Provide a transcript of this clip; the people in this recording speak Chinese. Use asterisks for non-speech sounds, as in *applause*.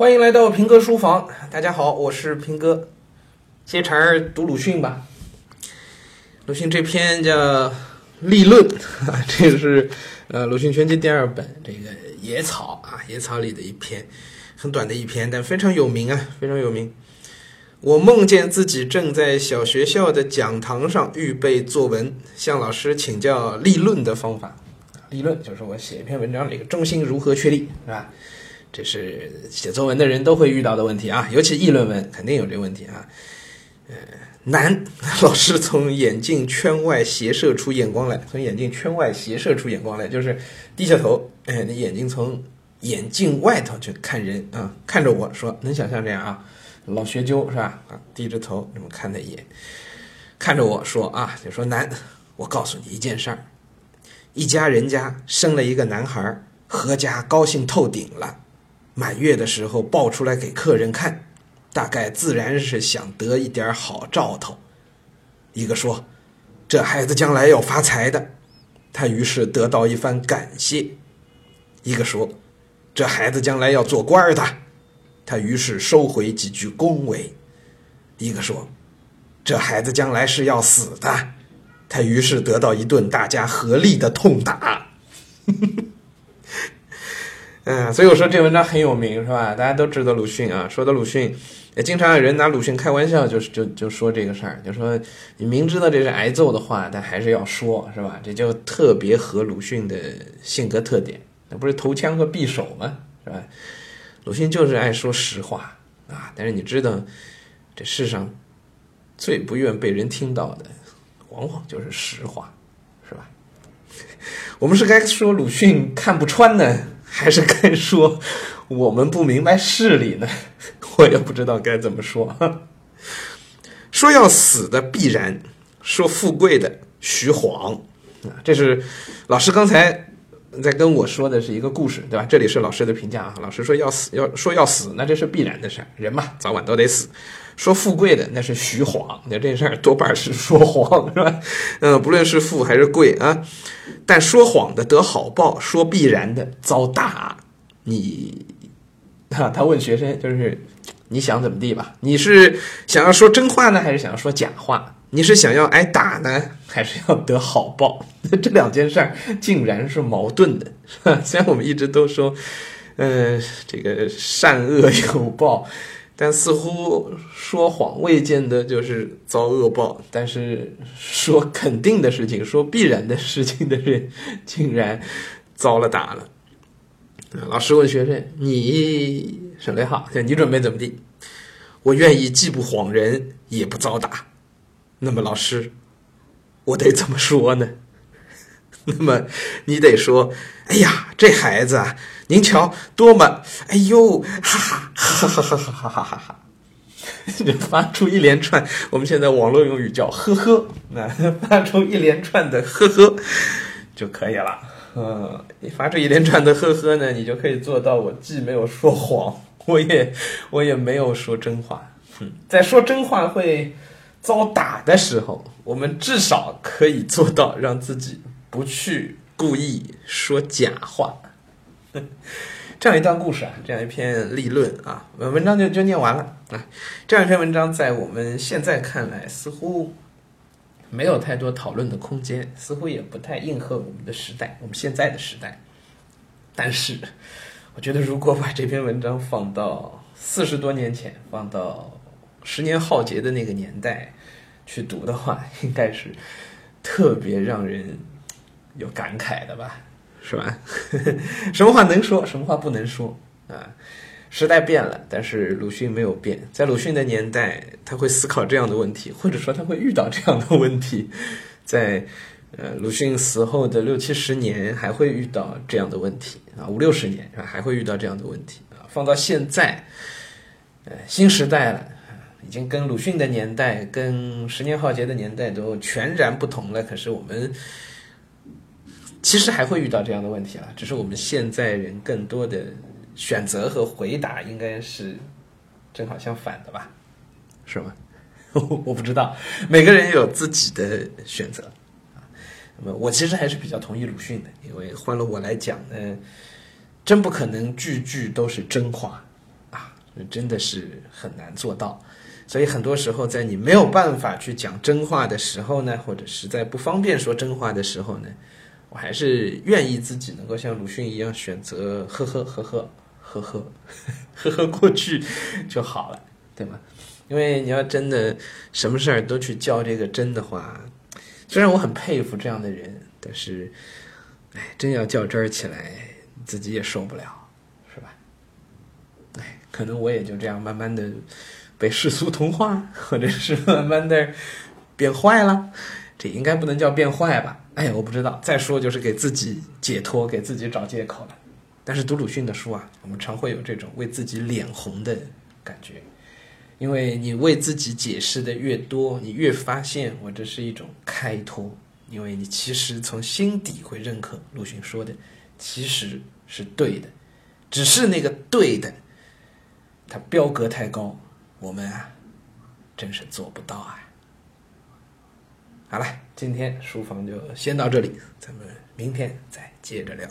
欢迎来到平哥书房，大家好，我是平哥。接茬儿读鲁迅吧。鲁迅这篇叫《立论》，*laughs* 这个是呃《鲁迅全集》第二本，这个野草啊，野草里的一篇，很短的一篇，但非常有名啊，非常有名。我梦见自己正在小学校的讲堂上预备作文，向老师请教立论的方法。立论就是我写一篇文章，这个中心如何确立，是吧？这是写作文的人都会遇到的问题啊，尤其议论文肯定有这个问题啊。呃，难，老师从眼镜圈外斜射出眼光来，从眼镜圈外斜射出眼光来，就是低下头，哎，你眼睛从眼镜外头去看人啊，看着我说，能想象这样啊？老学究是吧？啊，低着头这么看他一眼，看着我说啊，就说难，我告诉你一件事儿，一家人家生了一个男孩，阖家高兴透顶了。满月的时候抱出来给客人看，大概自然是想得一点好兆头。一个说：“这孩子将来要发财的。”他于是得到一番感谢。一个说：“这孩子将来要做官的。”他于是收回几句恭维。一个说：“这孩子将来是要死的。”他于是得到一顿大家合力的痛打。嗯，所以我说这文章很有名，是吧？大家都知道鲁迅啊。说到鲁迅，也经常有人拿鲁迅开玩笑，就是就就说这个事儿，就说你明知道这是挨揍的话，但还是要说，是吧？这就特别合鲁迅的性格特点。那不是投枪和匕首吗？是吧？鲁迅就是爱说实话啊。但是你知道，这世上最不愿被人听到的，往往就是实话，是吧？*laughs* 我们是该说鲁迅看不穿呢？还是该说我们不明白事理呢？*laughs* 我也不知道该怎么说。说要死的必然，说富贵的徐晃啊！这是老师刚才在跟我说的是一个故事，对吧？这里是老师的评价啊。老师说要死，要说要死，那这是必然的事儿，人嘛，早晚都得死。说富贵的那是虚晃，那这事儿多半是说谎，是吧？嗯，不论是富还是贵啊，但说谎的得好报，说必然的遭打。你，哈，*laughs* 他问学生，就是你想怎么地吧？你是想要说真话呢，还是想要说假话？你是想要挨打呢，*laughs* 还是要得好报？*laughs* 这两件事儿竟然是矛盾的。是 *laughs* 吧虽然我们一直都说，嗯，这个善恶有报。但似乎说谎未见得就是遭恶报，但是说肯定的事情、说必然的事情的人，竟然遭了打了。老师问学生：“你省略号，你准备怎么地？”我愿意既不晃人，也不遭打。那么老师，我得怎么说呢？*laughs* 那么你得说：“哎呀，这孩子啊。”您瞧，多么，哎呦，哈哈，哈哈哈哈哈哈哈哈，*laughs* 就发出一连串，我们现在网络用语叫呵呵，那 *laughs* 发出一连串的呵呵就可以了。嗯，你发出一连串的呵呵呢，你就可以做到我既没有说谎，我也我也没有说真话。嗯，在说真话会遭打的时候，我们至少可以做到让自己不去故意说假话。*laughs* 这样一段故事啊，这样一篇立论啊，文章就就念完了啊。这样一篇文章在我们现在看来，似乎没有太多讨论的空间，似乎也不太应和我们的时代，我们现在的时代。但是，我觉得如果把这篇文章放到四十多年前，放到十年浩劫的那个年代去读的话，*laughs* 应该是特别让人有感慨的吧。是吧？*laughs* 什么话能说，什么话不能说啊？时代变了，但是鲁迅没有变。在鲁迅的年代，他会思考这样的问题，或者说他会遇到这样的问题。在呃，鲁迅死后的六七十年，还会遇到这样的问题啊，五六十年是吧？还会遇到这样的问题啊。放到现在，呃，新时代了，已经跟鲁迅的年代、跟十年浩劫的年代都全然不同了。可是我们。其实还会遇到这样的问题啊，只是我们现在人更多的选择和回答应该是正好相反的吧？是吗？*laughs* 我不知道，每个人有自己的选择啊。那么我其实还是比较同意鲁迅的，因为换了我来讲呢，真不可能句句都是真话啊。真的是很难做到。所以很多时候，在你没有办法去讲真话的时候呢，或者实在不方便说真话的时候呢，我还是愿意自己能够像鲁迅一样选择呵呵呵呵呵呵呵呵过去就好了，对吗？因为你要真的什么事儿都去较这个真的话，虽然我很佩服这样的人，但是，哎，真要较真儿起来，自己也受不了，可能我也就这样慢慢的。被世俗同化，或者是慢慢的变坏了，这应该不能叫变坏吧？哎呀，我不知道。再说就是给自己解脱，给自己找借口了。但是读鲁迅的书啊，我们常会有这种为自己脸红的感觉，因为你为自己解释的越多，你越发现我这是一种开脱，因为你其实从心底会认可鲁迅说的其实是对的，只是那个对的，他标格太高。我们啊，真是做不到啊！好了，今天书房就先到这里，咱们明天再接着聊。